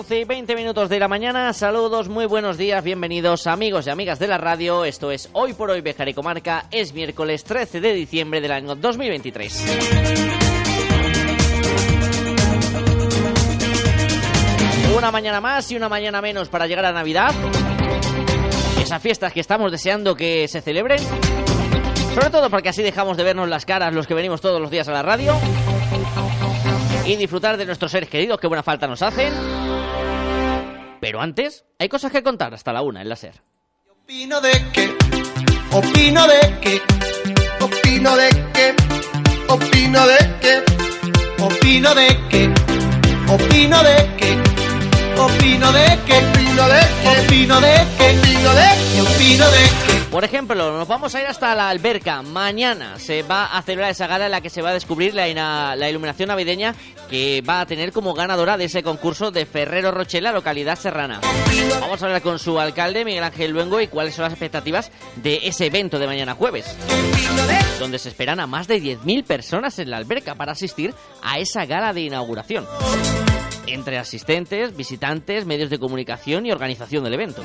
12 y 20 minutos de la mañana. Saludos, muy buenos días, bienvenidos amigos y amigas de la radio. Esto es Hoy por Hoy Bejar y Comarca. Es miércoles 13 de diciembre del año 2023. Una mañana más y una mañana menos para llegar a Navidad. Esas fiestas que estamos deseando que se celebren. Sobre todo porque así dejamos de vernos las caras los que venimos todos los días a la radio. Y disfrutar de nuestros seres queridos que buena falta nos hacen. Pero antes, hay cosas que contar hasta la una en la SER. Opino de que, opino de que, opino de que, opino de que, opino de que, opino de que, Por ejemplo, nos vamos a ir hasta la alberca. Mañana se va a celebrar esa gala en la que se va a descubrir la, la iluminación navideña que va a tener como ganadora de ese concurso de Ferrero Rocher, la localidad serrana. Vamos a hablar con su alcalde, Miguel Ángel Luengo, y cuáles son las expectativas de ese evento de mañana jueves, donde se esperan a más de 10.000 personas en la alberca para asistir a esa gala de inauguración. Entre asistentes, visitantes, medios de comunicación y organización del evento.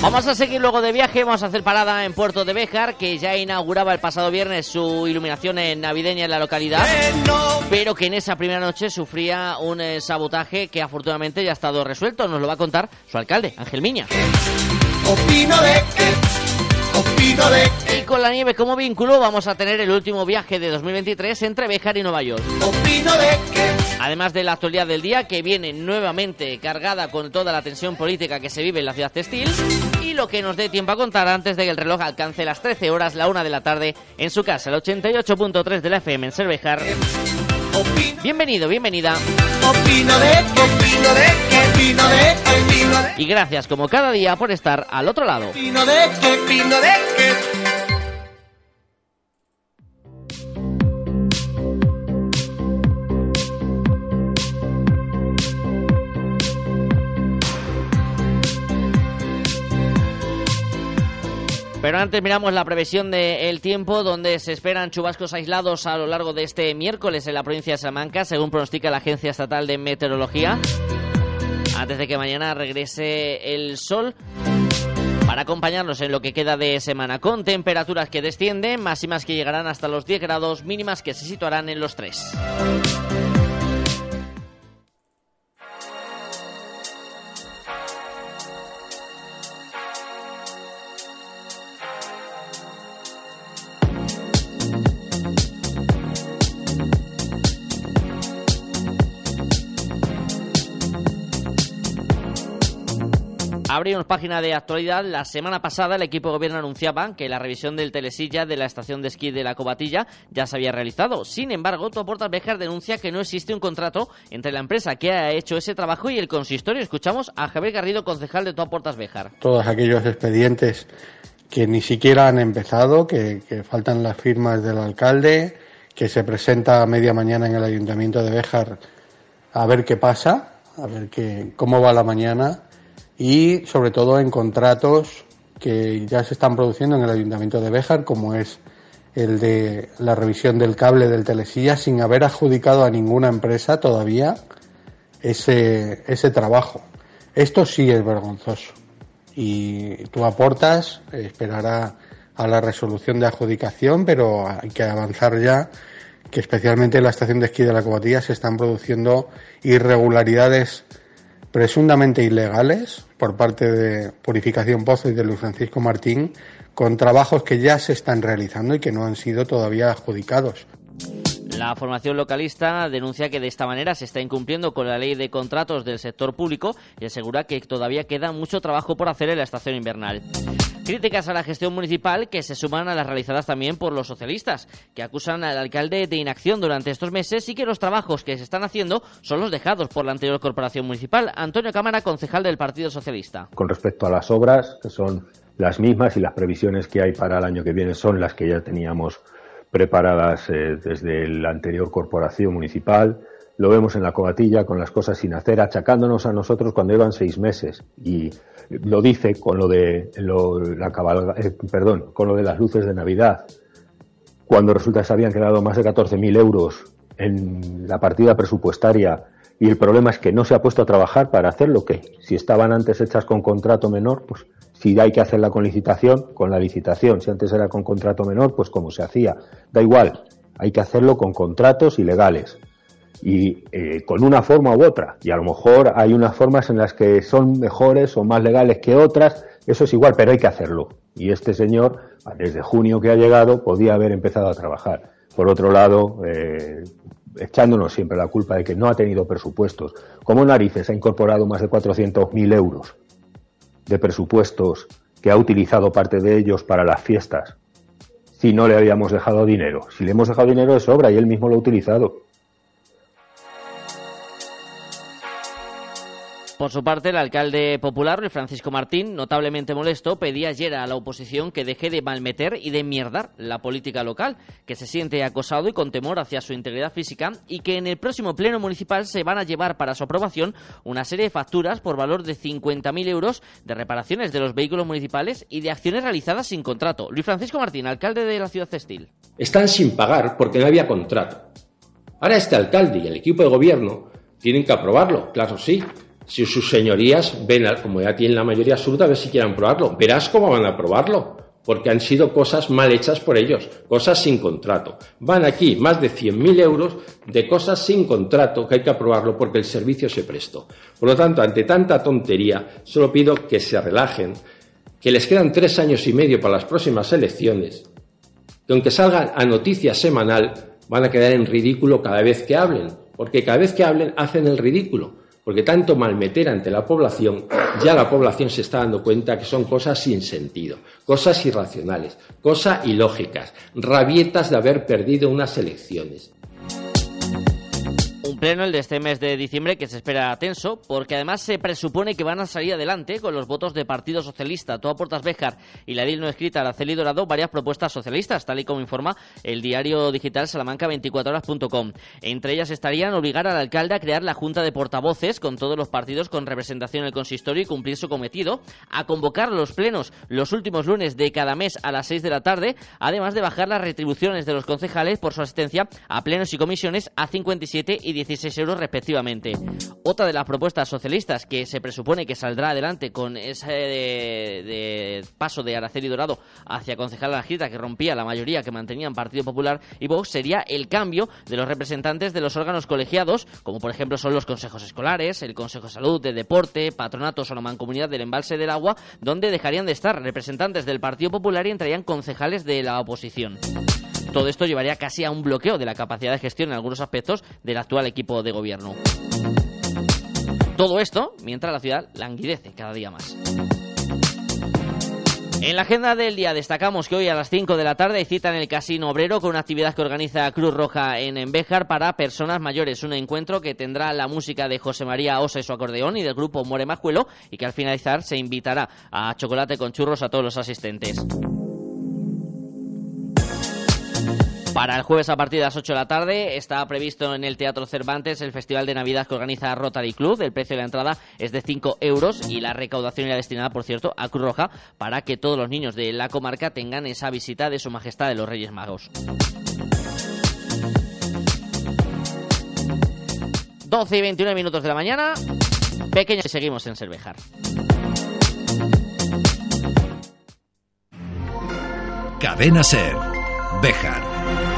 Vamos a seguir luego de viaje, vamos a hacer parada en Puerto de Béjar, que ya inauguraba el pasado viernes su iluminación en navideña en la localidad, pero que en esa primera noche sufría un eh, sabotaje que afortunadamente ya ha estado resuelto. Nos lo va a contar su alcalde, Ángel Miña. opino de que, de Y con la nieve como vínculo vamos a tener el último viaje de 2023 entre Béjar y Nueva York. de que, Además de la actualidad del día, que viene nuevamente cargada con toda la tensión política que se vive en la ciudad textil, y lo que nos dé tiempo a contar antes de que el reloj alcance las 13 horas, la 1 de la tarde, en su casa, el 88.3 de la FM en Cervejar. Bienvenido, bienvenida, opino de que, opino de que, opino de que, opino de. Y gracias como cada día por estar al otro lado. opino de que, opino de Pero antes miramos la previsión del tiempo, donde se esperan chubascos aislados a lo largo de este miércoles en la provincia de Salamanca, según pronostica la Agencia Estatal de Meteorología. Antes de que mañana regrese el sol para acompañarnos en lo que queda de semana, con temperaturas que descienden, máximas que llegarán hasta los 10 grados, mínimas que se situarán en los 3. Abrimos página de actualidad. La semana pasada el equipo de gobierno anunciaba que la revisión del telesilla de la estación de esquí de la Cobatilla ya se había realizado. Sin embargo, Toportas Bejar denuncia que no existe un contrato entre la empresa que ha hecho ese trabajo y el consistorio. Escuchamos a Javier Garrido, concejal de Toportas Bejar. todos aquellos expedientes que ni siquiera han empezado, que, que faltan las firmas del alcalde, que se presenta a media mañana en el ayuntamiento de Béjar a ver qué pasa, a ver qué, cómo va la mañana y sobre todo en contratos que ya se están produciendo en el ayuntamiento de Béjar, como es el de la revisión del cable del Telesilla, sin haber adjudicado a ninguna empresa todavía ese, ese trabajo. Esto sí es vergonzoso y tú aportas, esperará a la resolución de adjudicación, pero hay que avanzar ya que especialmente en la estación de esquí de la Cobatilla se están produciendo irregularidades presuntamente ilegales por parte de Purificación Pozo y de Luis Francisco Martín con trabajos que ya se están realizando y que no han sido todavía adjudicados. La formación localista denuncia que de esta manera se está incumpliendo con la ley de contratos del sector público y asegura que todavía queda mucho trabajo por hacer en la estación invernal. Críticas a la gestión municipal que se suman a las realizadas también por los socialistas, que acusan al alcalde de inacción durante estos meses y que los trabajos que se están haciendo son los dejados por la anterior corporación municipal. Antonio Cámara, concejal del Partido Socialista. Con respecto a las obras, que son las mismas y las previsiones que hay para el año que viene son las que ya teníamos preparadas eh, desde la anterior corporación municipal. Lo vemos en la cobatilla con las cosas sin hacer, achacándonos a nosotros cuando llevan seis meses. Y lo dice con lo de la cabalga, eh, perdón, con lo de las luces de Navidad, cuando resulta que se habían quedado más de 14.000 euros en la partida presupuestaria y el problema es que no se ha puesto a trabajar para hacer lo que si estaban antes hechas con contrato menor, pues si hay que hacerla con licitación, con la licitación. Si antes era con contrato menor, pues como se hacía. Da igual, hay que hacerlo con contratos ilegales y eh, con una forma u otra. Y a lo mejor hay unas formas en las que son mejores o más legales que otras, eso es igual, pero hay que hacerlo. Y este señor, desde junio que ha llegado, podía haber empezado a trabajar. Por otro lado, eh, echándonos siempre la culpa de que no ha tenido presupuestos. Como narices ha incorporado más de 400.000 euros de presupuestos que ha utilizado parte de ellos para las fiestas si no le habíamos dejado dinero? Si le hemos dejado dinero de sobra y él mismo lo ha utilizado. Por su parte, el alcalde popular, Luis Francisco Martín, notablemente molesto, pedía ayer a la oposición que deje de malmeter y de mierdar la política local, que se siente acosado y con temor hacia su integridad física y que en el próximo pleno municipal se van a llevar para su aprobación una serie de facturas por valor de 50.000 euros de reparaciones de los vehículos municipales y de acciones realizadas sin contrato. Luis Francisco Martín, alcalde de la ciudad textil. Están sin pagar porque no había contrato. Ahora este alcalde y el equipo de gobierno tienen que aprobarlo, claro sí, si sus señorías ven, como ya tienen la mayoría absoluta, a ver si quieren probarlo. Verás cómo van a probarlo, porque han sido cosas mal hechas por ellos, cosas sin contrato. Van aquí más de 100.000 euros de cosas sin contrato que hay que aprobarlo porque el servicio se prestó. Por lo tanto, ante tanta tontería, solo pido que se relajen, que les quedan tres años y medio para las próximas elecciones, que aunque salgan a noticia semanal, van a quedar en ridículo cada vez que hablen, porque cada vez que hablen hacen el ridículo porque tanto malmeter ante la población, ya la población se está dando cuenta que son cosas sin sentido, cosas irracionales, cosas ilógicas, rabietas de haber perdido unas elecciones pleno, el de este mes de diciembre, que se espera tenso, porque además se presupone que van a salir adelante con los votos de Partido Socialista, Toa Portas Béjar y la edil no escrita Araceli Dorado varias propuestas socialistas, tal y como informa el diario digital salamanca24horas.com. Entre ellas estarían obligar al alcalde a crear la Junta de Portavoces con todos los partidos con representación en el consistorio y cumplir su cometido, a convocar los plenos los últimos lunes de cada mes a las 6 de la tarde, además de bajar las retribuciones de los concejales por su asistencia a plenos y comisiones a 57 y 17 16 euros respectivamente. Otra de las propuestas socialistas que se presupone que saldrá adelante con ese paso de Araceli Dorado hacia concejal la Gita que rompía la mayoría que mantenían Partido Popular y Vox sería el cambio de los representantes de los órganos colegiados, como por ejemplo son los consejos escolares, el Consejo de Salud, de Deporte, patronatos o la mancomunidad del embalse del agua, donde dejarían de estar representantes del Partido Popular y entrarían concejales de la oposición. Todo esto llevaría casi a un bloqueo de la capacidad de gestión en algunos aspectos del actual equipo de gobierno. Todo esto mientras la ciudad languidece cada día más. En la agenda del día destacamos que hoy a las 5 de la tarde hay cita en el Casino Obrero con una actividad que organiza Cruz Roja en Enbejar para personas mayores. Un encuentro que tendrá la música de José María Osa y su acordeón y del grupo More Majuelo y que al finalizar se invitará a chocolate con churros a todos los asistentes. Para el jueves a partir de las 8 de la tarde está previsto en el Teatro Cervantes el Festival de Navidad que organiza Rotary Club. El precio de la entrada es de 5 euros y la recaudación irá destinada, por cierto, a Cruz Roja para que todos los niños de la comarca tengan esa visita de Su Majestad de los Reyes Magos. 12 y 29 minutos de la mañana. Pequeños y seguimos en Cervejar. Cadena Ser. Bejar.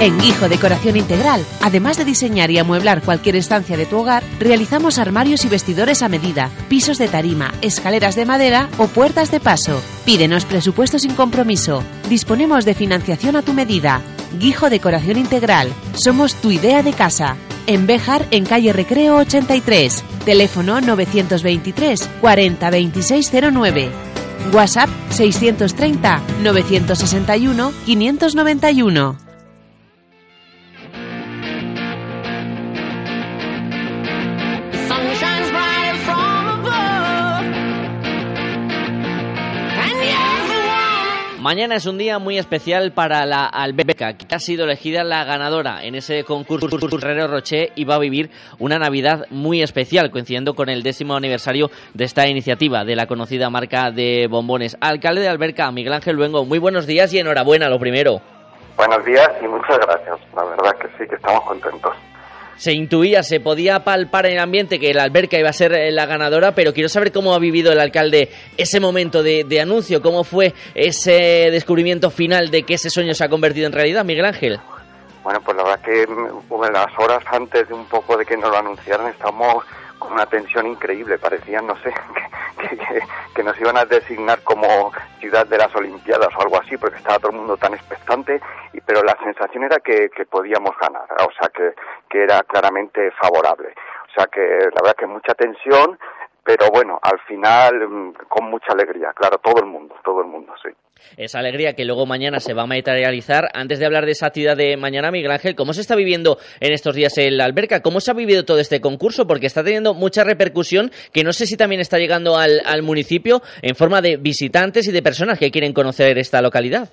En Guijo Decoración Integral, además de diseñar y amueblar cualquier estancia de tu hogar, realizamos armarios y vestidores a medida, pisos de tarima, escaleras de madera o puertas de paso. Pídenos presupuesto sin compromiso. Disponemos de financiación a tu medida. Guijo Decoración Integral. Somos tu idea de casa. En Béjar, en calle Recreo 83. Teléfono 923 40 2609. WhatsApp 630 961 591. Mañana es un día muy especial para la Albeca, que ha sido elegida la ganadora en ese concurso Ferrero Rocher y va a vivir una Navidad muy especial, coincidiendo con el décimo aniversario de esta iniciativa de la conocida marca de bombones. Alcalde de Alberca, Miguel Ángel Luengo, muy buenos días y enhorabuena, lo primero. Buenos días y muchas gracias. La verdad que sí, que estamos contentos se intuía, se podía palpar en el ambiente que la alberca iba a ser eh, la ganadora, pero quiero saber cómo ha vivido el alcalde ese momento de, anuncio, cómo fue ese descubrimiento final de que ese sueño se ha convertido en realidad, Miguel Ángel. Bueno, pues la verdad que mm, las horas antes de un poco de que nos lo anunciaran estamos con una tensión increíble. Parecían, no sé, que, nos iban a designar como ciudad de las Olimpiadas o algo así, porque estaba todo el mundo tan expectante, y, pero la sensación era que, podíamos ganar, o sea, que, que era claramente favorable. O sea, que la verdad que mucha tensión, pero bueno, al final mm, con mucha alegría, claro, todo el mundo, todo el mundo, sí esa alegría que luego mañana se va a materializar. Antes de hablar de esa actividad de mañana, Miguel Ángel, ¿cómo se está viviendo en estos días en la alberca? ¿Cómo se ha vivido todo este concurso? Porque está teniendo mucha repercusión que no sé si también está llegando al, municipio en forma de visitantes y de personas que quieren conocer esta localidad.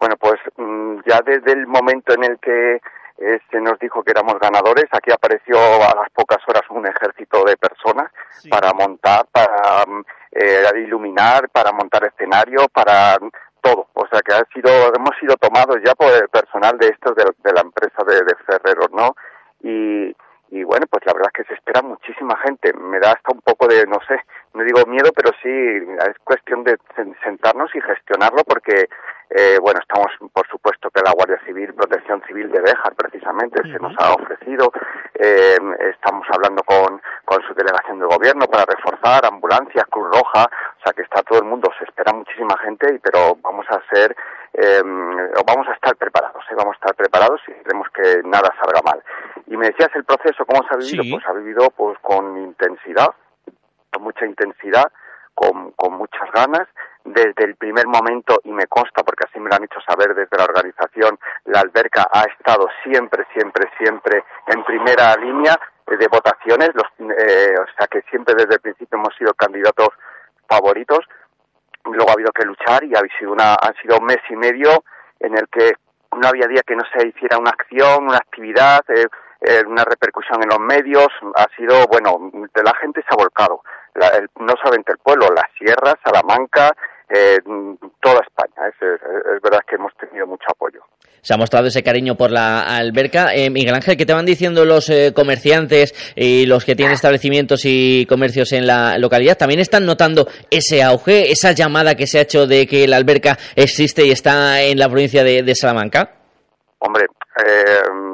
Bueno, pues mm, ya desde el momento en el que eh, se nos dijo que éramos ganadores. Aquí apareció a las pocas horas un ejército de personas para montar, para mm, eh, iluminar, para montar escenario, para todo. O sea que ha sido, hemos sido tomados ya por el personal de estos de, la empresa de, de Ferreros, ¿no? Y, y bueno, pues la verdad es que se espera muchísima gente. Me da hasta un poco de, no sé, no digo miedo, pero sí es cuestión de sentarnos y gestionarlo porque, eh, bueno, estamos, por supuesto, que la Guardia Civil, Protección Civil de Béjar, precisamente, se nos ha ofrecido. Eh, estamos hablando con, con su delegación de gobierno para reforzar ambulancias, Cruz Roja, o sea que está todo el mundo, se espera muchísima gente, pero vamos a ser, eh, vamos a estar preparados, ¿eh? vamos a estar preparados y queremos que nada salga mal. Decías el proceso, ¿cómo se ha vivido? Pues ha vivido pues con intensidad, con mucha intensidad, con, con muchas ganas, desde el primer momento, y me consta porque así me lo han hecho saber desde la organización, la alberca ha estado siempre, siempre, siempre en primera línea de votaciones, los, eh, o sea que siempre desde el principio hemos sido candidatos favoritos, luego ha habido que luchar y ha sido una, ha sido un mes y medio en el que no había día que no se hiciera una acción, una actividad, eh, eh, una repercusión en los medios, ha sido, bueno, la gente se ha volcado, no solamente el pueblo, la sierra, Salamanca, eh, toda España. Es, verdad que hemos tenido mucho apoyo. Se ha mostrado ese cariño por la alberca. Eh, Miguel Ángel, ¿qué te van diciendo los eh, comerciantes y los que tienen establecimientos y comercios en la localidad? ¿También están notando ese auge, esa llamada que se ha hecho de que la alberca existe y está en la provincia de, Salamanca? Hombre, eh,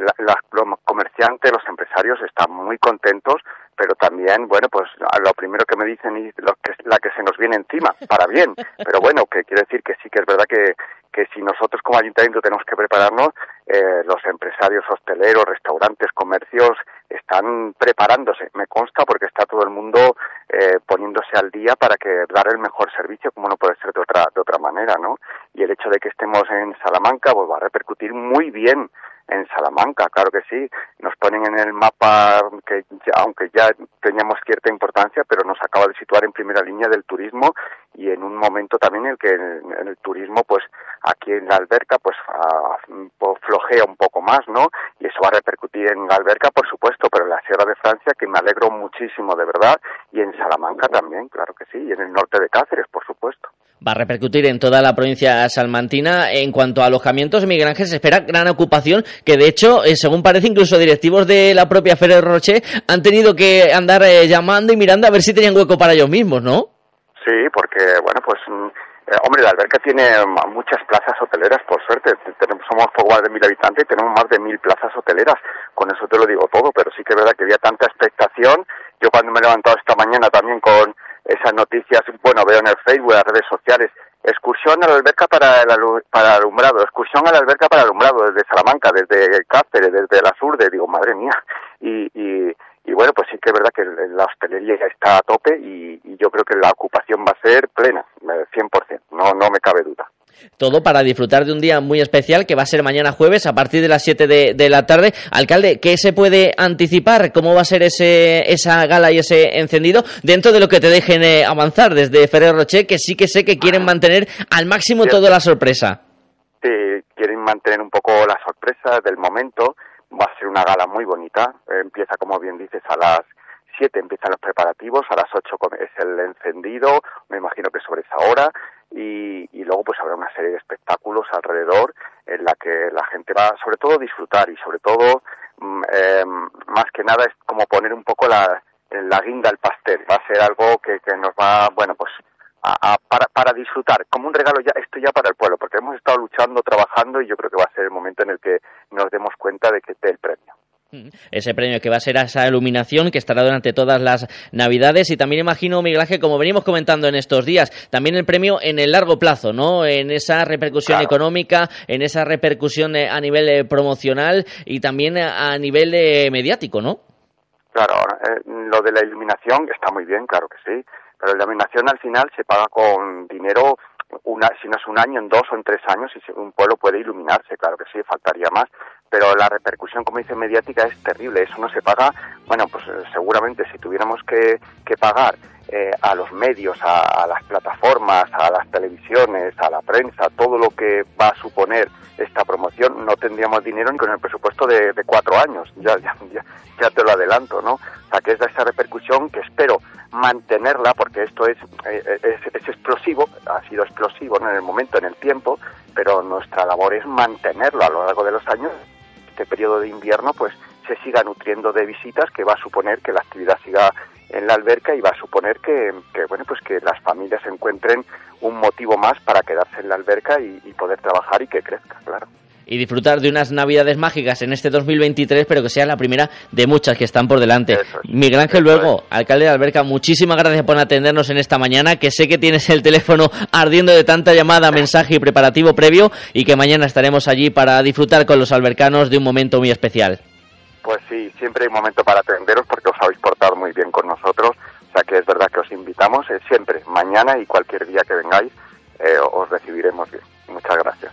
los comerciantes, los empresarios están muy contentos, pero también, bueno, pues lo primero que me dicen es lo que, la que se nos viene encima, para bien. Pero bueno, que quiere decir que sí que es verdad que, que si nosotros como ayuntamiento tenemos que prepararnos, eh, los empresarios hosteleros, restaurantes, comercios están preparándose. Me consta porque está todo el mundo eh, poniéndose al día para que dar el mejor servicio, como no puede ser de otra de otra manera, ¿no? Y el hecho de que estemos en Salamanca, pues va a repercutir muy bien en Salamanca, claro que sí. Nos ponen en el mapa que aunque ya teníamos cierta importancia, pero nos acaba de situar en primera línea del turismo y en un momento también en el que en el turismo pues aquí en la alberca pues flojea un poco más, ¿no? Y eso va a repercutir en la alberca, por supuesto, pero en la Sierra de Francia, que me alegro muchísimo de verdad, y en Salamanca también, claro que sí, y en el norte de Cáceres, por supuesto va a repercutir en toda la provincia salmantina. En cuanto a alojamientos, Miguel Ángel, se espera gran ocupación, que de hecho, eh, según parece, incluso directivos de la propia Ferrer Roche han tenido que andar eh, llamando y mirando a ver si tenían hueco para ellos mismos, ¿no? Sí, porque, bueno, pues mm, eh, hombre, la alberca tiene muchas plazas hoteleras, por suerte. Tenemos, somos poco más de mil habitantes y tenemos más de mil plazas hoteleras. Con eso te lo digo todo, pero sí que es verdad que había tanta expectación. Yo cuando me he levantado esta mañana también con esas noticias, bueno, veo en el Facebook, en las redes sociales, excursión a la alberca para el, para alumbrado, excursión a la alberca para alumbrado desde Salamanca, desde Cáceres, desde la Surde, digo, madre mía. Y, y, y bueno, pues sí que es verdad que la hostelería ya está a tope y, yo creo que la ocupación va a ser plena, 100%, no, no me cabe duda. Todo para disfrutar de un día muy especial que va a ser mañana jueves a partir de las 7 de, la tarde. Alcalde, ¿qué se puede anticipar? ¿Cómo va a ser ese, esa gala y ese encendido dentro de lo que te dejen eh, avanzar desde Ferrer Rocher, que sí que sé que quieren mantener al máximo toda la sorpresa? Sí, quieren mantener un poco la sorpresa del momento Va a ser una gala muy bonita. Empieza, como bien dices, a las 7 empiezan los preparativos, a las 8 es el encendido, me imagino que sobre esa hora, y, y, luego pues habrá una serie de espectáculos alrededor en la que la gente va sobre todo a disfrutar y sobre todo mm, eh, más que nada es como poner un poco la, la guinda al pastel. Va a ser algo que, que nos va, bueno, pues para, para disfrutar, como un regalo ya, esto ya para el pueblo, porque hemos estado luchando, trabajando y yo creo que va a ser el momento en el que nos demos cuenta de que el premio. Ese premio que va a ser esa iluminación que estará durante todas las Navidades y también imagino, Miguel Ángel, como venimos comentando en estos días, también el premio en el largo plazo, ¿no? En esa repercusión económica, en esa repercusión eh, a nivel eh, promocional y también a nivel eh, mediático, ¿no? Claro, lo de la iluminación está muy bien, claro que sí pero la iluminación al final se paga con dinero, una, si no es un año, en dos o en tres años, y un pueblo puede iluminarse, claro que sí, faltaría más, pero la repercusión, como dice, mediática es terrible, eso no se paga, bueno, pues eh, seguramente si tuviéramos que, que pagar eh, a los medios, a, las plataformas, a las televisiones, a la prensa, todo lo que va a suponer esta promoción, no tendríamos dinero ni con el presupuesto de, cuatro años, ya, ya, ya, te lo adelanto, ¿no? O sea, que es esa repercusión que espero mantenerla, porque esto es, eh, es, es, explosivo, ha sido explosivo en el momento, en el tiempo, pero nuestra labor es mantenerlo a lo largo de los años. Este periodo de invierno, pues se siga nutriendo de visitas, que va a suponer que la actividad siga en la alberca y va a suponer que, bueno pues que las familias encuentren un motivo más para quedarse en la alberca y, poder trabajar y que crezca, claro y disfrutar de unas navidades mágicas en este 2023, pero que sea la primera de muchas que están por delante. Miguel Ángel Luego, alcalde de Alberca, muchísimas gracias por atendernos en esta mañana, que sé que tienes el teléfono ardiendo de tanta llamada, mensaje y preparativo previo, y que mañana estaremos allí para disfrutar con los albercanos de un momento muy especial. Pues sí, siempre hay un momento para atenderos porque os habéis portado muy bien con nosotros. O sea que es verdad que os invitamos eh, siempre, mañana y cualquier día que vengáis, eh, os recibiremos bien. Muchas gracias.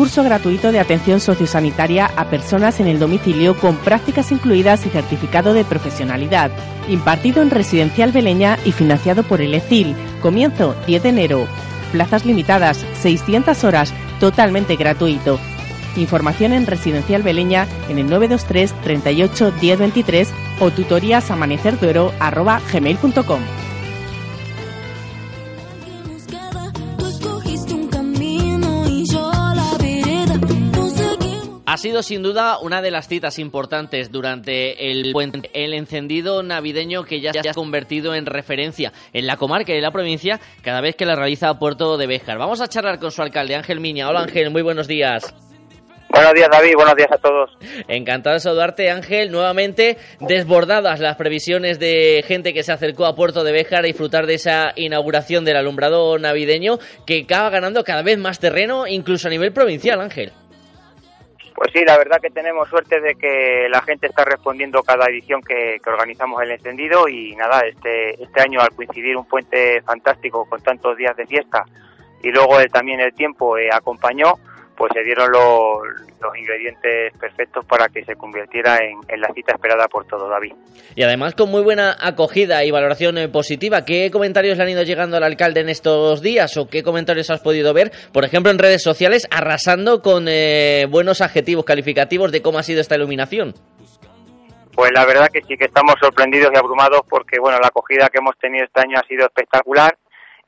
curso gratuito de atención sociosanitaria a personas en el domicilio con prácticas incluidas y certificado de profesionalidad, impartido en Residencial Beleña y financiado por el ECIL. Comienzo 10 de enero. Plazas limitadas, 600 horas, totalmente gratuito. Información en Residencial Beleña en el 923 38 1023 o tutorías Ha sido sin duda una de las citas importantes durante el el encendido navideño que ya se ha convertido en referencia en la comarca y en la provincia cada vez que la realiza Puerto de Béjar. Vamos a charlar con su alcalde Ángel Miña. Hola Ángel, muy buenos días. Buenos días, David. Buenos días a todos. Encantado de saludarte, Ángel. Nuevamente desbordadas las previsiones de gente que se acercó a Puerto de Béjar a disfrutar de esa inauguración del alumbrado navideño que acaba ganando cada vez más terreno, incluso a nivel provincial, Ángel. Pues sí, la verdad que tenemos suerte de que la gente está respondiendo cada edición que, organizamos el encendido y nada, este, este año al coincidir un puente fantástico con tantos días de fiesta y luego también el tiempo eh, acompañó, pues se dieron los, los ingredientes perfectos para que se convirtiera en, la cita esperada por todo David. Y además con muy buena acogida y valoración eh, positiva. ¿Qué comentarios le han ido llegando al alcalde en estos días o qué comentarios has podido ver, por ejemplo, en redes sociales, arrasando con eh, buenos adjetivos calificativos de cómo ha sido esta iluminación? Pues la verdad que sí que estamos sorprendidos y abrumados porque bueno la acogida que hemos tenido este año ha sido espectacular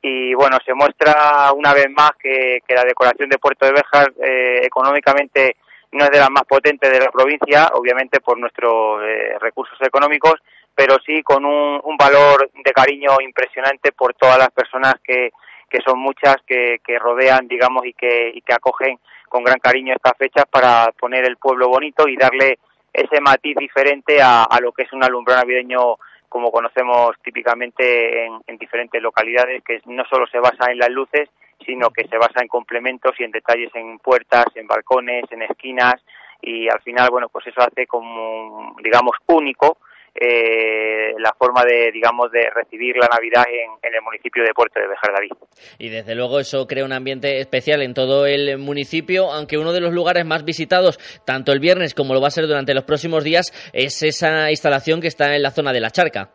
y bueno, se muestra una vez más que, la decoración de Puerto de Béjar eh, económicamente no es de las más potentes de la provincia, obviamente por nuestros eh, recursos económicos, pero sí con un, valor de cariño impresionante por todas las personas que, que son muchas, que, que rodean, digamos, y que, y que acogen con gran cariño estas fechas para poner el pueblo bonito y darle ese matiz diferente a, a lo que es un alumbrado navideño como conocemos típicamente en, diferentes localidades, que no solo se basa en las luces, sino que se basa en complementos y en detalles en puertas, en balcones, en esquinas, y al final, bueno, pues eso hace como, digamos, único eh, la forma de, digamos, de recibir la Navidad en, el municipio de Puerto de Bejar David. Y desde luego eso crea un ambiente especial en todo el municipio, aunque uno de los lugares más visitados, tanto el viernes como lo va a ser durante los próximos días, es esa instalación que está en la zona de la charca.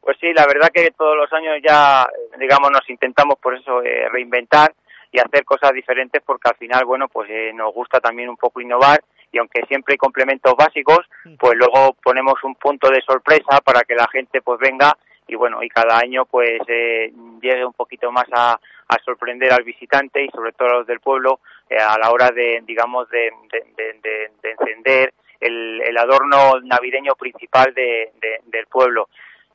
Pues sí, la verdad que todos los años ya, digamos, nos intentamos por eso eh, reinventar y hacer cosas diferentes porque al final, bueno, pues eh, nos gusta también un poco innovar y aunque siempre hay complementos básicos, pues luego ponemos un punto de sorpresa para que la gente pues venga y bueno, y cada año pues eh, llegue un poquito más a, sorprender al visitante y sobre todo a los del pueblo eh, a la hora de, digamos, de, encender el, el, adorno navideño principal del pueblo.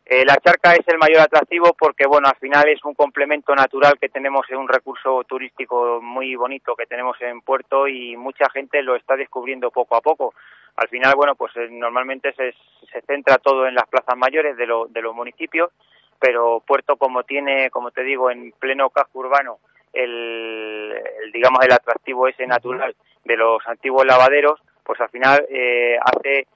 Eh, la charca es el mayor atractivo porque, bueno, al final es un complemento natural que tenemos, en un recurso turístico muy bonito que tenemos en Puerto y mucha gente lo está descubriendo poco a poco. Al final, bueno, pues eh, normalmente se, se, centra todo en las plazas mayores de, de los municipios, pero Puerto como tiene, como te digo, en pleno casco urbano, el, digamos, el atractivo ese natural de los antiguos lavaderos, pues al final eh, hace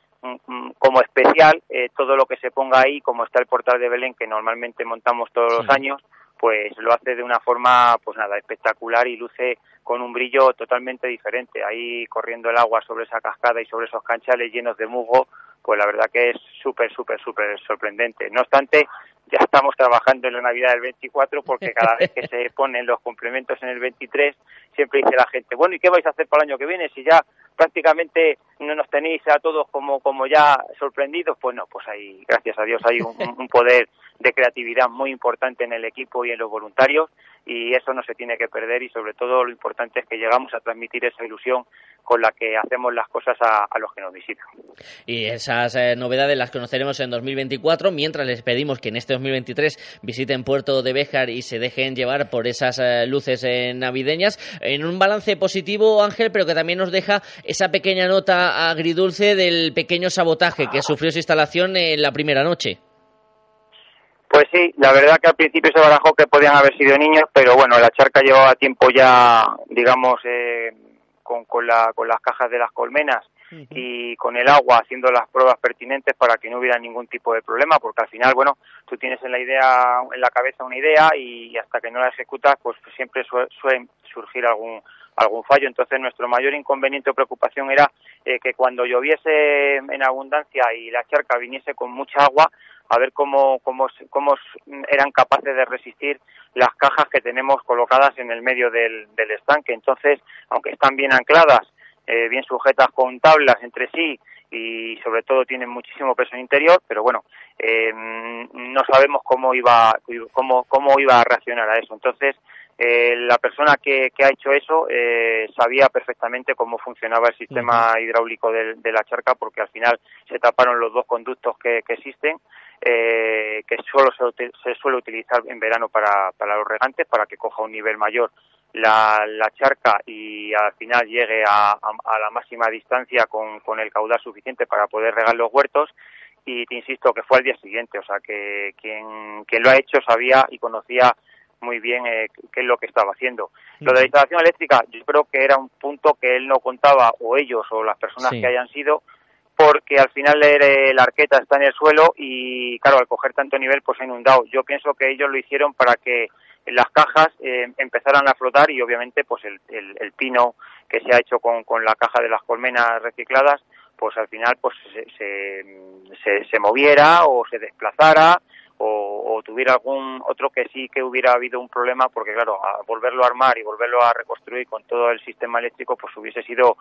como especial eh, todo lo que se ponga ahí, como está el portal de Belén que normalmente montamos todos los años, pues lo hace de una forma, pues nada, espectacular y luce con un brillo totalmente diferente. Ahí corriendo el agua sobre esa cascada y sobre esos canchales llenos de musgo, pues la verdad que es súper, súper, súper sorprendente. No obstante, ya estamos trabajando en la Navidad del 24 porque cada vez que se ponen los complementos en el 23 siempre dice la gente, bueno, ¿y qué vais a hacer para el año que viene si ya prácticamente no nos tenéis a todos como, como ya sorprendidos? Pues no, pues hay, gracias a Dios, hay un poder de creatividad muy importante en el equipo y en los voluntarios y eso no se tiene que perder y sobre todo lo importante es que llegamos a transmitir esa ilusión con la que hacemos las cosas a, los que nos visitan. Y esas eh, novedades las conoceremos en 2024, mientras les pedimos que en este 2023 visiten Puerto de Béjar y se dejen llevar por esas eh, luces eh, navideñas, en un balance positivo, Ángel, pero que también nos deja esa pequeña nota agridulce del pequeño sabotaje que sufrió su instalación en la primera noche. Pues sí, la verdad que al principio se barajó que podían haber sido niños, pero bueno, la charca llevaba tiempo ya, digamos, eh, con, con, la, con las cajas de las colmenas y con el agua haciendo las pruebas pertinentes para que no hubiera ningún tipo de problema, porque al final, bueno, tú tienes en la idea, en la cabeza una idea y hasta que no la ejecutas, pues siempre suele surgir algún algún fallo. Entonces, nuestro mayor inconveniente o preocupación era eh, que cuando lloviese en abundancia y la charca viniese con mucha agua, a ver cómo, cómo, cómo eran capaces de resistir las cajas que tenemos colocadas en el medio del, del estanque. Entonces, aunque están bien ancladas, eh, bien sujetas con tablas entre sí y sobre todo tienen muchísimo peso interior, pero bueno, eh, no sabemos cómo iba, cómo, cómo iba a reaccionar a eso. Entonces, eh, la persona que, que, ha hecho eso eh, sabía perfectamente cómo funcionaba el sistema hidráulico de, de, la charca porque al final se taparon los dos conductos que, que existen eh, que solo se, se, suele utilizar en verano para, para los regantes para que coja un nivel mayor la, la charca y al final llegue a, a, la máxima distancia con, con el caudal suficiente para poder regar los huertos. Y te insisto que fue al día siguiente, o sea que quien, quien lo ha hecho sabía y conocía muy bien eh, qué es lo que estaba haciendo. Lo de la instalación eléctrica, yo creo que era un punto que él no contaba, o ellos, o las personas que hayan sido, porque al final la arqueta está en el suelo y, claro, al coger tanto nivel, pues ha inundado. Yo pienso que ellos lo hicieron para que las cajas eh, empezaran a flotar y, obviamente, pues el, el, pino que se ha hecho con, con la caja de las colmenas recicladas, pues al final pues se, se, se moviera o se desplazara o, tuviera algún otro que sí que hubiera habido un problema porque claro a volverlo a armar y volverlo a reconstruir con todo el sistema eléctrico pues hubiese sido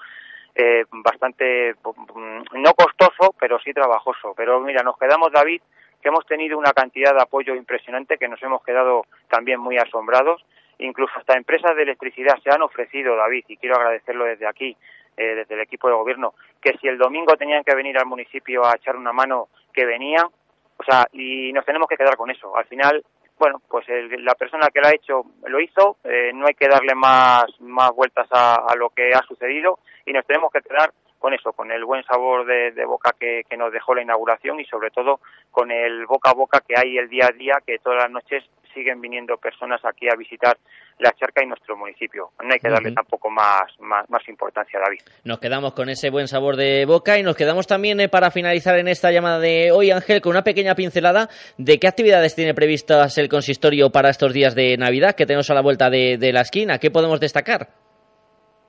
eh, bastante mm, no costoso pero sí trabajoso. Pero mira nos quedamos David que hemos tenido una cantidad de apoyo impresionante que nos hemos quedado también muy asombrados. Incluso hasta empresas de electricidad se han ofrecido David y quiero agradecerlo desde aquí eh, desde el equipo de gobierno que si el domingo tenían que venir al municipio a echar una mano que venían o sea, y nos tenemos que quedar con eso. Al final, bueno, pues la persona que lo ha hecho lo hizo, eh, no hay que darle más, más vueltas a, lo que ha sucedido y nos tenemos que quedar con eso, con el buen sabor de, boca que, que, nos dejó la inauguración y sobre todo con el boca a boca que hay el día a día, que todas las noches siguen viniendo personas aquí a visitar la charca y nuestro municipio. No hay que darle tampoco más, más, más, importancia, David. Nos quedamos con ese buen sabor de boca y nos quedamos también eh, para finalizar en esta llamada de hoy, Ángel, con una pequeña pincelada de qué actividades tiene previstas el consistorio para estos días de Navidad que tenemos a la vuelta de, de la esquina. ¿Qué podemos destacar?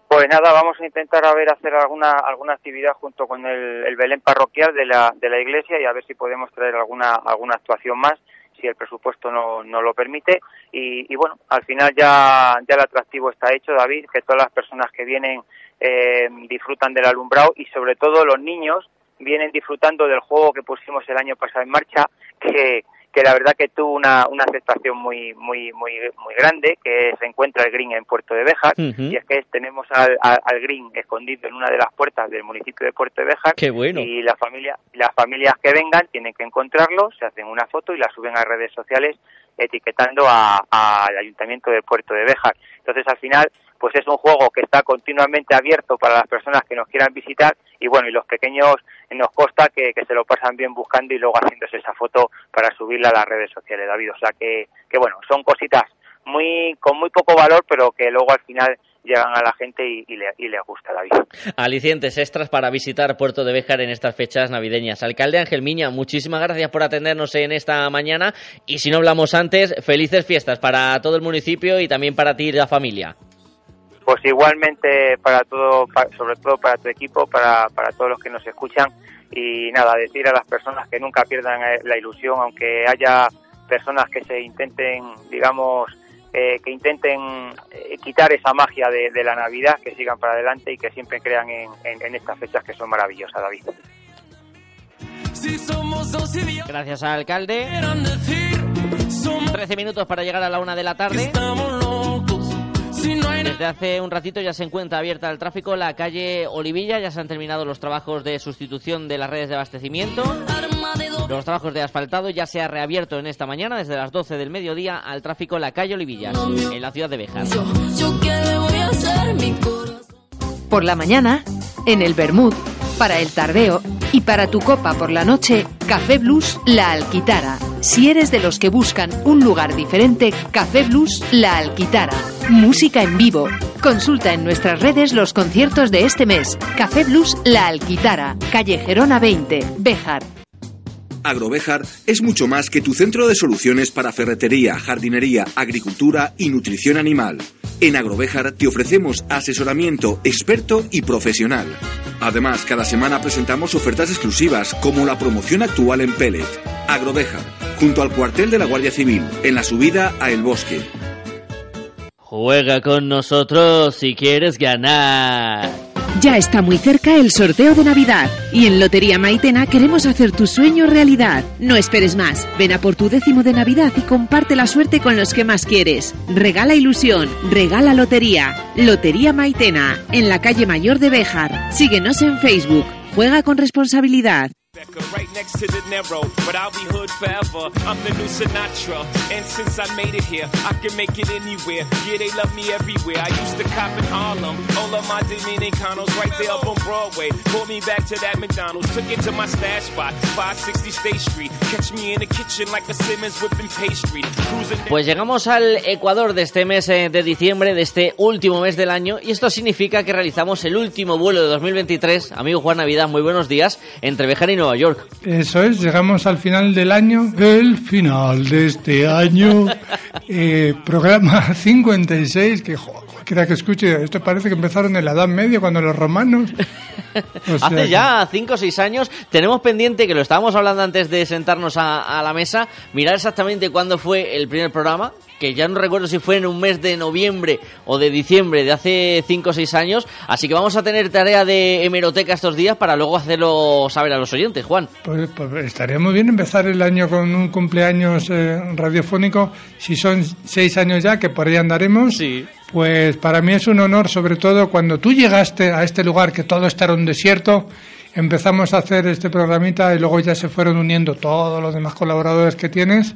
Pues nada, vamos a intentar a ver hacer alguna alguna actividad junto con el, el Belén parroquial de la, de la iglesia y a ver si podemos traer alguna alguna actuación más si el presupuesto no, no lo permite. Y, bueno, al final ya, ya el atractivo está hecho, David, que todas las personas que vienen eh, disfrutan del alumbrado y sobre todo los niños vienen disfrutando del juego que pusimos el año pasado en marcha, que, que la verdad que tuvo una, una aceptación muy muy muy muy grande, que se encuentra el Green en Puerto de Béjar, y es que tenemos al, al, Green escondido en una de las puertas del municipio de Puerto de Béjar, Qué bueno. y la familia, las familias que vengan tienen que encontrarlo, se hacen una foto y la suben a redes sociales etiquetando al ayuntamiento de Puerto de Béjar. Entonces al final pues es un juego que está continuamente abierto para las personas que nos quieran visitar y bueno, y los pequeños nos consta que, se lo pasan bien buscando y luego haciéndose esa foto para subirla a las redes sociales, David. O sea que, que bueno, son cositas muy con muy poco valor, pero que luego al final llegan a la gente y, le, y les gusta David. Alicientes extras para visitar Puerto de Béjar en estas fechas navideñas. Alcalde Ángel Miña, muchísimas gracias por atendernos en esta mañana y si no hablamos antes, felices fiestas para todo el municipio y también para ti y la familia. Pues igualmente para todo, sobre todo para tu equipo, para, para todos los que nos escuchan y nada, decir a las personas que nunca pierdan eh, la ilusión, aunque haya personas que se intenten, digamos, eh, que intenten eh, quitar esa magia de, la Navidad, que sigan para adelante y que siempre crean en, en estas fechas que son maravillosas, David. Gracias al alcalde. 13 minutos para llegar a la una de la tarde. Desde hace un ratito ya se encuentra abierta al tráfico la calle Olivilla, ya se han terminado los trabajos de sustitución de las redes de abastecimiento. Los trabajos de asfaltado ya se ha reabierto en esta mañana desde las 12 del mediodía al tráfico la calle Olivilla, en la ciudad de Bejar. Por la mañana, en el Bermud, para el tardeo y para tu copa por la noche, Café Blues La Alquitara. Si eres de los que buscan un lugar diferente, Café Blues La Alquitara. Música en vivo. Consulta en nuestras redes los conciertos de este mes. Café Blues La Alquitara, calle Gerona 20, Béjar. Agrovejar es mucho más que tu centro de soluciones para ferretería, jardinería, agricultura y nutrición animal. En Agrovejar te ofrecemos asesoramiento experto y profesional. Además, cada semana presentamos ofertas exclusivas como la promoción actual en Pellet. Agrovejar, junto al cuartel de la Guardia Civil, en la subida a El Bosque. Juega con nosotros si quieres ganar. Ya está muy cerca el sorteo de Navidad y en Lotería Maitena queremos hacer tu sueño realidad. No esperes más. Ven a por tu décimo de Navidad y comparte la suerte con los que más quieres. Regala ilusión, regala lotería. Lotería Maitena, en la calle Mayor de Béjar. Síguenos en Facebook. Juega con responsabilidad. Next to the narrow, but I'll be hood forever. I'm the new Sinatra, and since I made it here, I can make it anywhere. Yeah, they love me everywhere. I used to cop in Harlem, all of my Dominicanos right there up on Broadway. Pulled me back to that McDonald's, took it to my stash spot, 560 State Street. Catch me in the kitchen like Simmons pastry. Pues llegamos al Ecuador de este mes eh, de diciembre, de este último mes del año, y esto significa que realizamos el último vuelo de 2023. Amigo Juan Navidad, muy buenos días, entre Bejar y Nueva York. Eso es, llegamos al final del año, el final de este año, eh, programa 56, que jo, cualquiera que escuche, esto parece que empezaron en la Edad Media, cuando los romanos... O sea Hace ya 5 o 6 años tenemos pendiente, que lo estábamos hablando antes de sentarnos a, a la mesa, mirar exactamente cuándo fue el primer programa, que ya no recuerdo si fue en un mes de noviembre o de diciembre de hace 5 o 6 años, así que vamos a tener tarea de hemeroteca estos días para luego hacerlo saber a los oyentes, Juan. Pues, pues estaría muy bien empezar el año con un cumpleaños eh, radiofónico. Si son seis años ya, que por ahí andaremos. Pues para mí es un honor, sobre todo cuando tú llegaste a este lugar que todo esto era un desierto. Empezamos a hacer este programita y luego ya se fueron uniendo todos los demás colaboradores que tienes.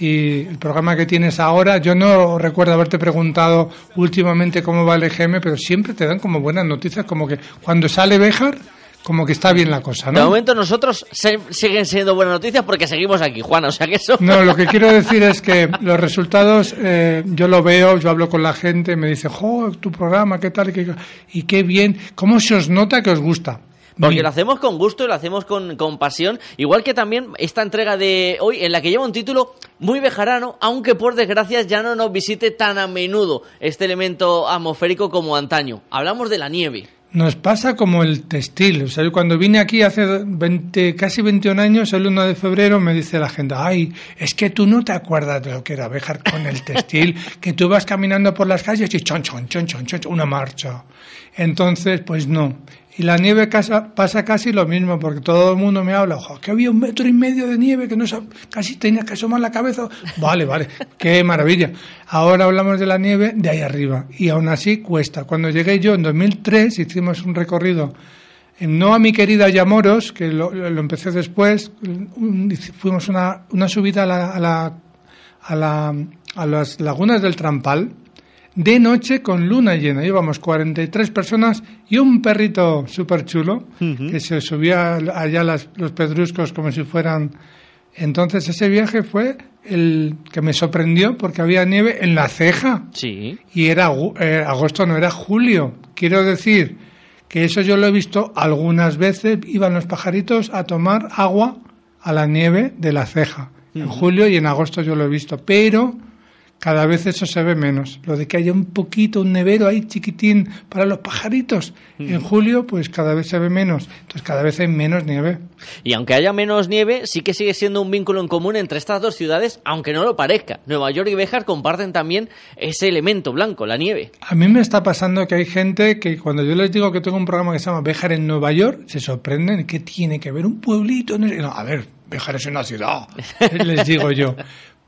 Y el programa que tienes ahora, yo no recuerdo haberte preguntado últimamente cómo va el EGM, pero siempre te dan como buenas noticias, como que cuando sale Béjar, como que está bien la cosa, ¿no? De momento nosotros se- siguen siendo buenas noticias porque seguimos aquí, Juan, o sea que eso... No, lo que quiero decir es que los resultados, eh, yo lo veo, yo hablo con la gente, me dice, jo, tu programa, qué tal, y qué, y qué bien, cómo se os nota que os gusta. Porque lo hacemos con gusto y lo hacemos con, con pasión. Igual que también esta entrega de hoy, en la que lleva un título muy bejarano, aunque por desgracia ya no nos visite tan a menudo este elemento atmosférico como antaño. Hablamos de la nieve. Nos pasa como el textil. O sea, yo cuando vine aquí hace 20, casi 21 años, el 1 de febrero, me dice la gente, ay, es que tú no te acuerdas de lo que era Béjar con el textil, que tú vas caminando por las calles y chon, chon, chon, chon, chon, una marcha. Entonces, pues no. Y la nieve casa- pasa casi lo mismo, porque todo el mundo me habla, ojo, que había un metro y medio de nieve, que no casi tenías que asomar la cabeza. Vale, vale, qué maravilla. Ahora hablamos de la nieve de ahí arriba, y aún así cuesta. Cuando llegué yo en 2003, hicimos un recorrido, no a mi querida Yamoros, que lo, empecé después, fuimos una, una subida a, la, a, la, a, la- a las lagunas del Trampal, de noche con luna llena. Íbamos 43 personas y un perrito súper chulo que se subía allá las- los pedruscos como si fueran. Entonces ese viaje fue el que me sorprendió porque había nieve en la ceja. Sí. Y era eh, agosto, no era julio. Quiero decir que eso yo lo he visto algunas veces. Iban los pajaritos a tomar agua a la nieve de la ceja. En julio y en agosto yo lo he visto. Pero cada vez eso se ve menos. Lo de que haya un poquito, un nevero ahí chiquitín para los pajaritos. En julio, pues cada vez se ve menos. Entonces cada vez hay menos nieve. Y aunque haya menos nieve, sí que sigue siendo un vínculo en común entre estas dos ciudades, aunque no lo parezca. Nueva York y Béjar comparten también ese elemento blanco, la nieve. A mí me está pasando que hay gente que cuando yo les digo que tengo un programa que se llama Béjar en Nueva York, se sorprenden. ¿Qué tiene que ver un pueblito? No, sé- no, a ver, Béjar es una ciudad, les digo yo.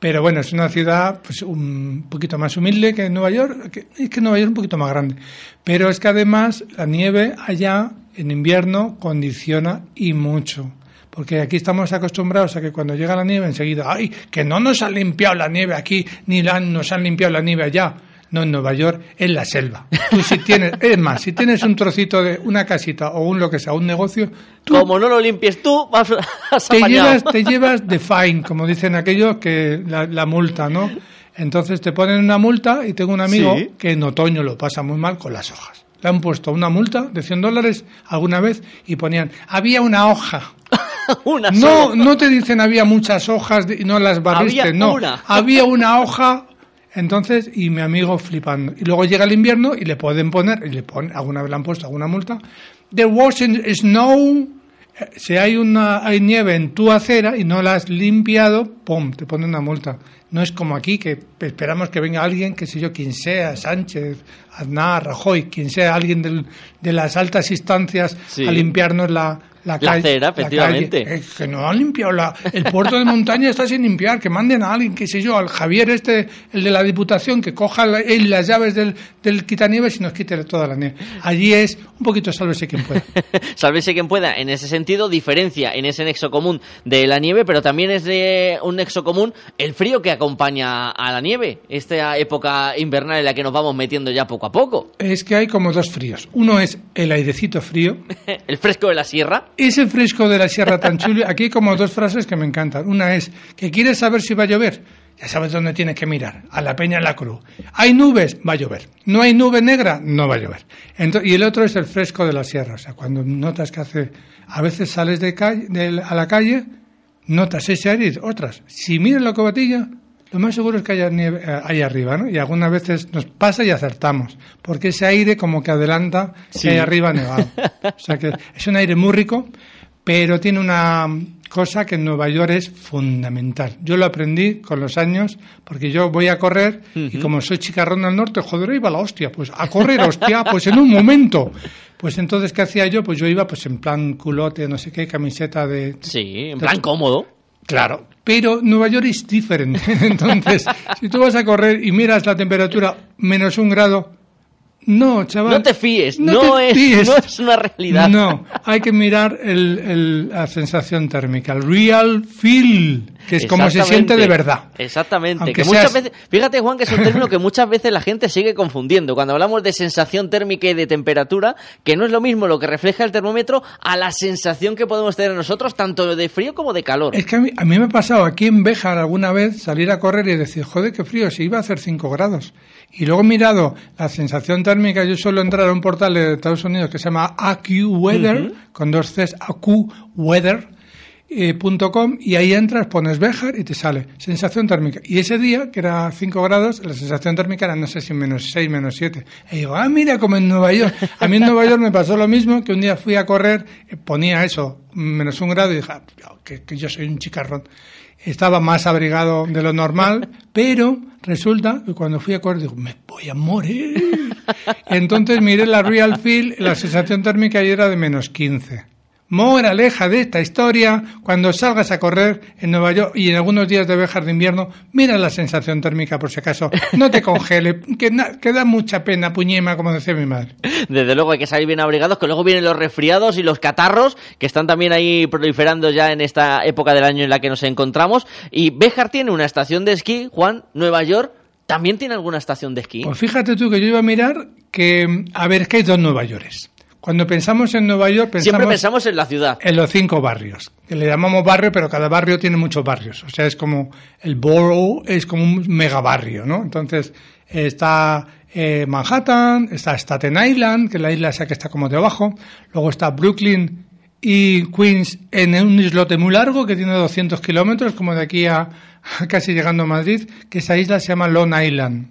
Pero bueno, es una ciudad pues, un poquito más humilde que Nueva York. es que Nueva York es un poquito más grande. Pero es que además la nieve allá en invierno condiciona y mucho. Porque aquí estamos acostumbrados a que cuando llega la nieve enseguida, ¡ay! Que no nos han limpiado la nieve aquí, ni la, nos han limpiado la nieve allá. No, en Nueva York, en la selva. Tú si tienes, es más, si tienes un trocito de una casita o un lo que sea, un negocio, Como no lo limpies tú, vas te apañado. llevas, te llevas de fine, como dicen aquellos, que la, la multa, ¿no? Entonces te ponen una multa y tengo un amigo Sí. que en otoño lo pasa muy mal con las hojas. Le han puesto una multa de 100 dólares alguna vez y ponían, había una hoja. Una no, sola. no te dicen había muchas hojas y no las barriste, Había no. una. Había una hoja. Entonces, y mi amigo flipando. Y luego llega el invierno y le pueden poner, y le ponen, alguna vez le han puesto alguna multa. There wasn't snow. Eh, Si hay una hay nieve en tu acera y no la has limpiado, ¡pum! te ponen una multa. No es como aquí que esperamos que venga alguien, que sé yo, quien sea, Sánchez, Aznar, Rajoy, quien sea alguien del- de las altas instancias Sí. a limpiarnos la, la, La calle. acera, la calle. efectivamente. Eh, que no han limpiado la, el puerto de montaña está sin limpiar, que manden a alguien, qué sé yo, al Javier este, el de la Diputación, que coja la- él las llaves del, del quitanieves y nos quite toda la nieve. Allí es un poquito sálvese quien pueda. Sálvese quien pueda. En ese sentido, diferencia en ese nexo común de la nieve, pero también es de un nexo común el frío que acompaña a la nieve. Esta época invernal en la que nos vamos metiendo ya poco a poco. Es que hay como dos fríos. Uno es el airecito frío, el fresco de la sierra. Ese fresco de la sierra tan chulo. Aquí hay como dos frases que me encantan. Una es que quieres saber si va a llover. Ya sabes dónde tienes que mirar. A la peña en la cruz. ¿Hay nubes? Va a llover. ¿No hay nube negra? No va a llover. Y el otro es el fresco de la sierra. O sea, cuando notas que hace... A veces sales de calle, de a la calle, notas ese aire y otras. Si miras la cobatilla, lo más seguro es que haya nieve eh, ahí arriba, ¿no? Y algunas veces nos pasa y acertamos. Porque ese aire como que adelanta Sí. que hay arriba nevado. O sea que es un aire muy rico, pero tiene una cosa que en Nueva York es fundamental. Yo lo aprendí con los años, porque yo voy a correr y como soy chicarrón del norte, joder, ahí va la hostia, pues a correr, hostia, pues en un momento. Pues entonces, ¿qué hacía yo? Pues yo iba pues en plan culote, no sé qué, camiseta de... Sí, en plan cómodo. Claro, pero Nueva York es diferente. Entonces, si tú vas a correr y miras la temperatura menos un grado, no, chaval. No te fíes, no no, te es, fíes. no es una realidad. No, hay que mirar el- el- la sensación térmica, el real feel, que es como se siente de verdad. Exactamente. Aunque que muchas veces, fíjate, Juan, que es un término que muchas veces la gente sigue confundiendo. Cuando hablamos de sensación térmica y de temperatura, que no es lo mismo lo que refleja el termómetro a la sensación que podemos tener nosotros, tanto de frío como de calor. Es que a mí, a mí me ha pasado aquí en Béjar alguna vez salir a correr y decir, joder, qué frío, si iba a hacer 5 grados. Y luego he mirado la sensación térmica, yo suelo entrar a un portal de Estados Unidos que se llama AccuWeather, Ujú. con dos Cs, AccuWeather. eh, punto com, y ahí entras, pones Béjar y te sale sensación térmica. Y ese día, que era 5 grados, la sensación térmica era, no sé si menos 6, menos 7. Y digo, ah, mira, como en Nueva York. A mí en Nueva York me pasó lo mismo, que un día fui a correr, eh, ponía eso, menos un grado, y dije, ah, que, que yo soy un chicarrón. Estaba más abrigado de lo normal, pero resulta que cuando fui a correr, digo, me voy a morir. Entonces miré la Real Feel, la sensación térmica y era de menos 15. Moraleja de esta historia, cuando salgas a correr en Nueva York y en algunos días de Béjar de invierno, mira la sensación térmica por si acaso, no te congele, que, da mucha pena, puñema, como decía mi madre. Desde luego hay que salir bien abrigados, que luego vienen los resfriados y los catarros, que están también ahí proliferando ya en esta época del año en la que nos encontramos. Y Béjar tiene una estación de esquí, Juan, Nueva York, también tiene alguna estación de esquí. Pues fíjate tú que yo iba a mirar que, a ver, es que hay dos Nueva Yorkes. Cuando pensamos en Nueva York, pensamos Siempre pensamos en la ciudad. en los cinco barrios, que le llamamos barrio, pero cada barrio tiene muchos barrios. O sea, es como el borough es como un megabarrio, ¿no? Entonces, está eh, Manhattan, está Staten Island, que es la isla esa que está como debajo, luego está Brooklyn y Queens en un islote muy largo que tiene 200 kilómetros, como de aquí a, a casi llegando a Madrid, que esa isla se llama Long Island.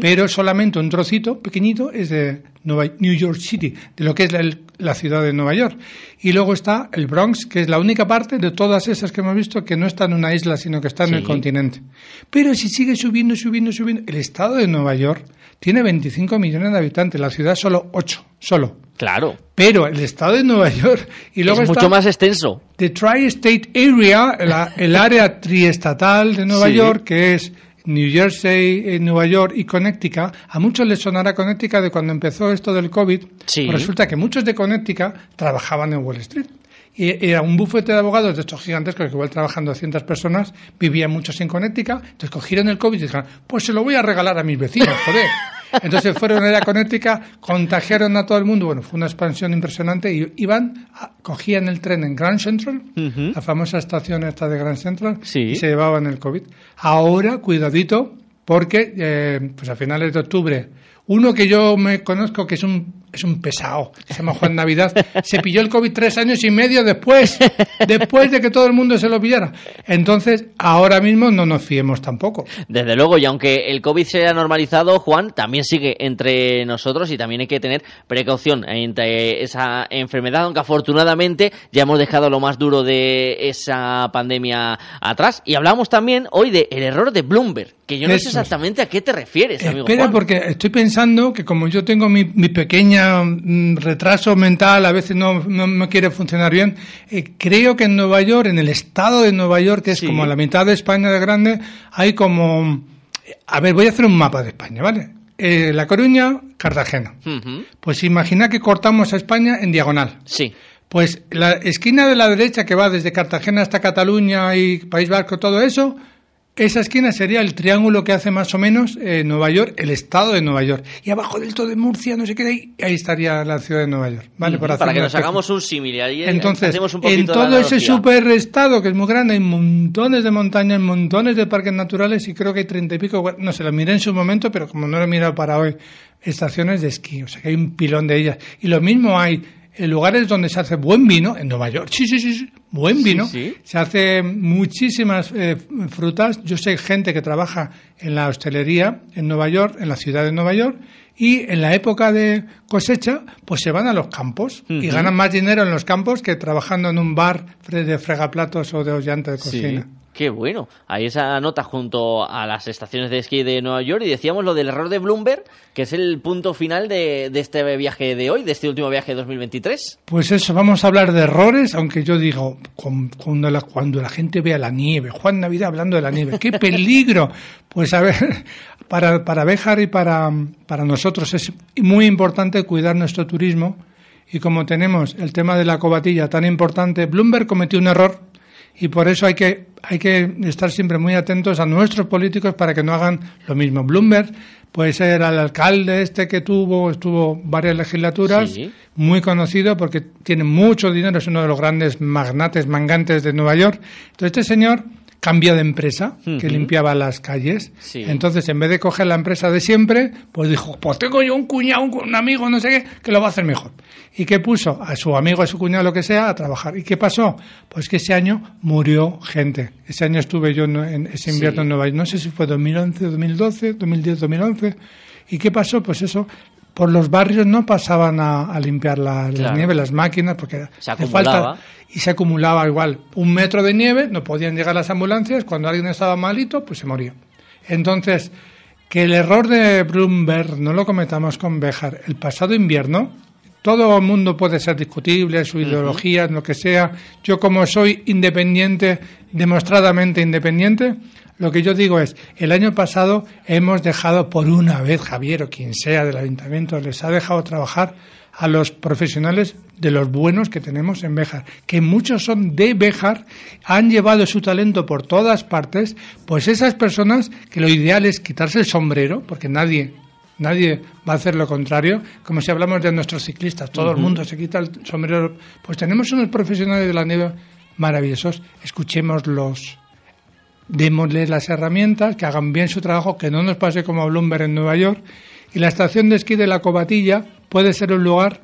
Pero solamente un trocito pequeñito es de Nueva- New York City, de lo que es la, la ciudad de Nueva York. Y luego está el Bronx, que es la única parte de todas esas que hemos visto que no está en una isla, sino que está en Sí. el continente. Pero si sigue subiendo, subiendo, subiendo, el estado de Nueva York tiene 25 millones de habitantes, la ciudad solo 8, solo. Claro. Pero el estado de Nueva York y luego es está mucho más extenso. The Tri-State Area, la- el área triestatal de Nueva Sí. York, que es New Jersey, eh, Nueva York y Connecticut. A muchos les sonará Connecticut de cuando empezó esto del COVID. Sí. Resulta que muchos de Connecticut trabajaban en Wall Street. Y era un bufete de abogados de estos gigantescos que igual trabajan 200 personas, vivían muchos en Connecticut, entonces cogieron el COVID y dijeron, pues se lo voy a regalar a mis vecinos, joder. Entonces fueron a la Connecticut, contagiaron a todo el mundo, bueno, fue una expansión impresionante y iban, cogían el tren en Grand Central, la famosa estación esta de Grand Central, y se llevaban el COVID. Ahora, cuidadito, porque eh, pues a finales de octubre, uno que yo me conozco que es un es un pesado, se llama Juan Navidad, se pilló el COVID tres años y medio después, después de que todo el mundo se lo pillara. Entonces, ahora mismo no nos fiemos tampoco. Desde luego, y aunque el COVID se haya normalizado, Juan, también sigue entre nosotros y también hay que tener precaución entre esa enfermedad, aunque afortunadamente ya hemos dejado lo más duro de esa pandemia atrás. Y hablamos también hoy del error de Bloomberg. Que yo no sé exactamente a qué te refieres, amigo Espera, Juan. porque estoy pensando que como yo tengo mi, mi pequeña mm, retraso mental, a veces no, no me quiere funcionar bien, eh, creo que en Nueva York, en el estado de Nueva York, que es como la mitad de España de grande, hay como... A ver, voy a hacer un mapa de España, ¿vale? Eh, la Coruña, Cartagena. Pues imagina que cortamos a España en diagonal. Sí. Pues la esquina de la derecha que va desde Cartagena hasta Cataluña y País Vasco, todo eso, esa esquina sería el triángulo que hace más o menos eh, Nueva York, el estado de Nueva York. Y abajo del todo de Murcia, no sé qué, ahí, ahí estaría la ciudad de Nueva York. ¿vale? Por Ujú, hacer Para que nos hagamos un símil. Entonces, hacemos un en poquito todo ese superestado que es muy grande, hay montones de montañas, montones de parques naturales y creo que hay treinta y pico, no se lo miré en su momento, pero como no lo he mirado para hoy, estaciones de esquí, o sea que hay un pilón de ellas. Y lo mismo hay en lugares donde se hace buen vino, en Nueva York, sí, sí, sí, sí, buen vino, sí. se hace muchísimas eh, frutas. Yo sé gente que trabaja en la hostelería en Nueva York, en la ciudad de Nueva York, y en la época de cosecha, pues se van a los campos y ganan más dinero en los campos que trabajando en un bar de fregaplatos o de hollante de Sí. cocina. Qué bueno. Ahí esa nota junto a las estaciones de esquí de Nueva York y decíamos lo del error de Bloomberg, que es el punto final de, este viaje de hoy, de este último viaje de 2023. Pues eso, vamos a hablar de errores, aunque yo digo, cuando la, cuando la gente vea la nieve, Juan Navidad hablando de la nieve, ¡qué peligro! Pues a ver, para, para Béjar y para, para nosotros es muy importante cuidar nuestro turismo y como tenemos el tema de la cobatilla tan importante, Bloomberg cometió un error y por eso hay que, hay que estar siempre muy atentos a nuestros políticos para que no hagan lo mismo. Bloomberg puede ser el alcalde este que tuvo, estuvo varias legislaturas, Sí. muy conocido porque tiene mucho dinero, es uno de los grandes magnates, mangantes de Nueva York. Entonces este señor cambió de empresa que limpiaba las calles. Sí. Entonces, en vez de coger la empresa de siempre, pues dijo, pues tengo yo un cuñado, un, amigo, no sé qué, que lo va a hacer mejor. ¿Y qué puso? A su amigo, a su cuñado, lo que sea, a trabajar. ¿Y qué pasó? Pues que ese año murió gente. Ese año estuve yo en, en ese invierno Sí. en Nueva York. No sé si fue 2011, 2012, 2010, 2011. ¿Y qué pasó? Pues eso, por los barrios no pasaban a, a limpiar la, nieve, las máquinas, porque Se acumulaba. y se acumulaba igual un metro de nieve, no podían llegar las ambulancias, cuando alguien estaba malito, pues se moría. Entonces, que el error de Bloomberg no lo cometamos con Béjar. El pasado invierno, todo el mundo puede ser discutible, su ideología, lo que sea. Yo como soy independiente, demostradamente independiente, lo que yo digo es, el año pasado hemos dejado por una vez, Javier o quien sea del ayuntamiento, les ha dejado trabajar a los profesionales de los buenos que tenemos en Béjar, que muchos son de Béjar, han llevado su talento por todas partes, pues esas personas que lo ideal es quitarse el sombrero, porque nadie Nadie va a hacer lo contrario, como si hablamos de nuestros ciclistas, todo el mundo se quita el sombrero. Pues tenemos unos profesionales de la nieve maravillosos, escuchémoslos, démosles las herramientas, que hagan bien su trabajo, que no nos pase como a Bloomberg en Nueva York. Y la estación de esquí de la Cobatilla puede ser un lugar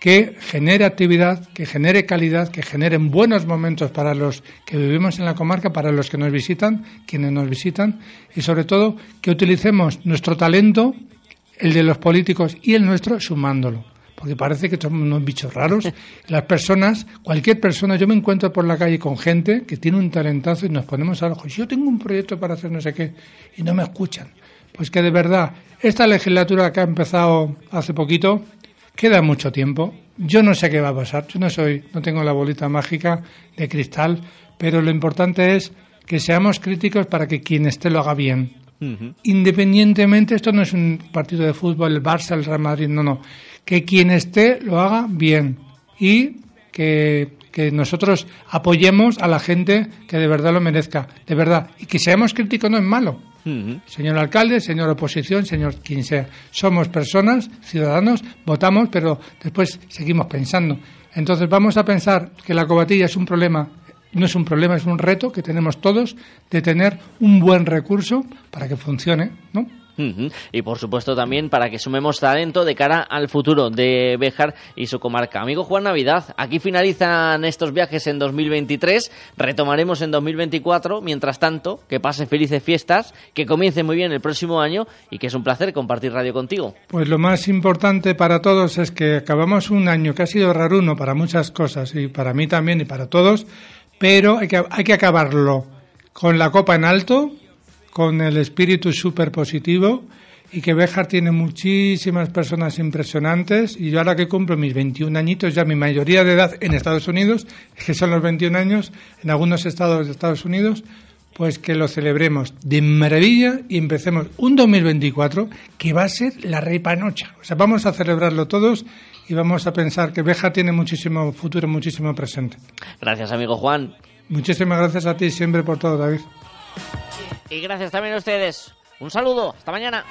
que genere actividad, que genere calidad, que generen buenos momentos para los que vivimos en la comarca, para los que nos visitan, quienes nos visitan, y sobre todo que utilicemos nuestro talento, el de los políticos y el nuestro, sumándolo. Porque parece que somos unos bichos raros. Las personas, cualquier persona, yo me encuentro por la calle con gente que tiene un talentazo y nos ponemos al ojo. Yo tengo un proyecto para hacer no sé qué y no me escuchan. Pues que de verdad, esta legislatura que ha empezado hace poquito, queda mucho tiempo. Yo no sé qué va a pasar. Yo no soy, no tengo la bolita mágica de cristal, pero lo importante es que seamos críticos para que quien esté lo haga bien. Independientemente, esto no es un partido de fútbol, el Barça, el Real Madrid, no, no. Que quien esté lo haga bien y que, que nosotros apoyemos a la gente que de verdad lo merezca, de verdad. Y que seamos críticos no es malo. Señor alcalde, señor oposición, señor quien sea. Somos personas, ciudadanos, votamos, pero después seguimos pensando. Entonces vamos a pensar que la cobatilla es un problema, no es un problema, es un reto que tenemos todos de tener un buen recurso para que funcione, ¿no? Y por supuesto también para que sumemos talento de cara al futuro de Béjar y su comarca. Amigo Juan Navidad, aquí finalizan estos viajes en 2023, retomaremos en 2024, mientras tanto, que pase felices fiestas, que comience muy bien el próximo año y que es un placer compartir radio contigo. Pues lo más importante para todos es que acabamos un año que ha sido raruno para muchas cosas y para mí también y para todos, pero hay que, hay que acabarlo con la copa en alto, con el espíritu súper positivo y que Béjar tiene muchísimas personas impresionantes y yo ahora que cumplo mis 21 añitos, ya mi mayoría de edad en Estados Unidos, que son los 21 años en algunos estados de Estados Unidos, pues que lo celebremos de maravilla y empecemos un 2024 que va a ser la repanocha. O sea, vamos a celebrarlo todos y vamos a pensar que Béjar tiene muchísimo futuro, muchísimo presente. Gracias, amigo Juan. Muchísimas gracias a ti siempre por todo, David. Y gracias también a ustedes. Un saludo. Hasta mañana.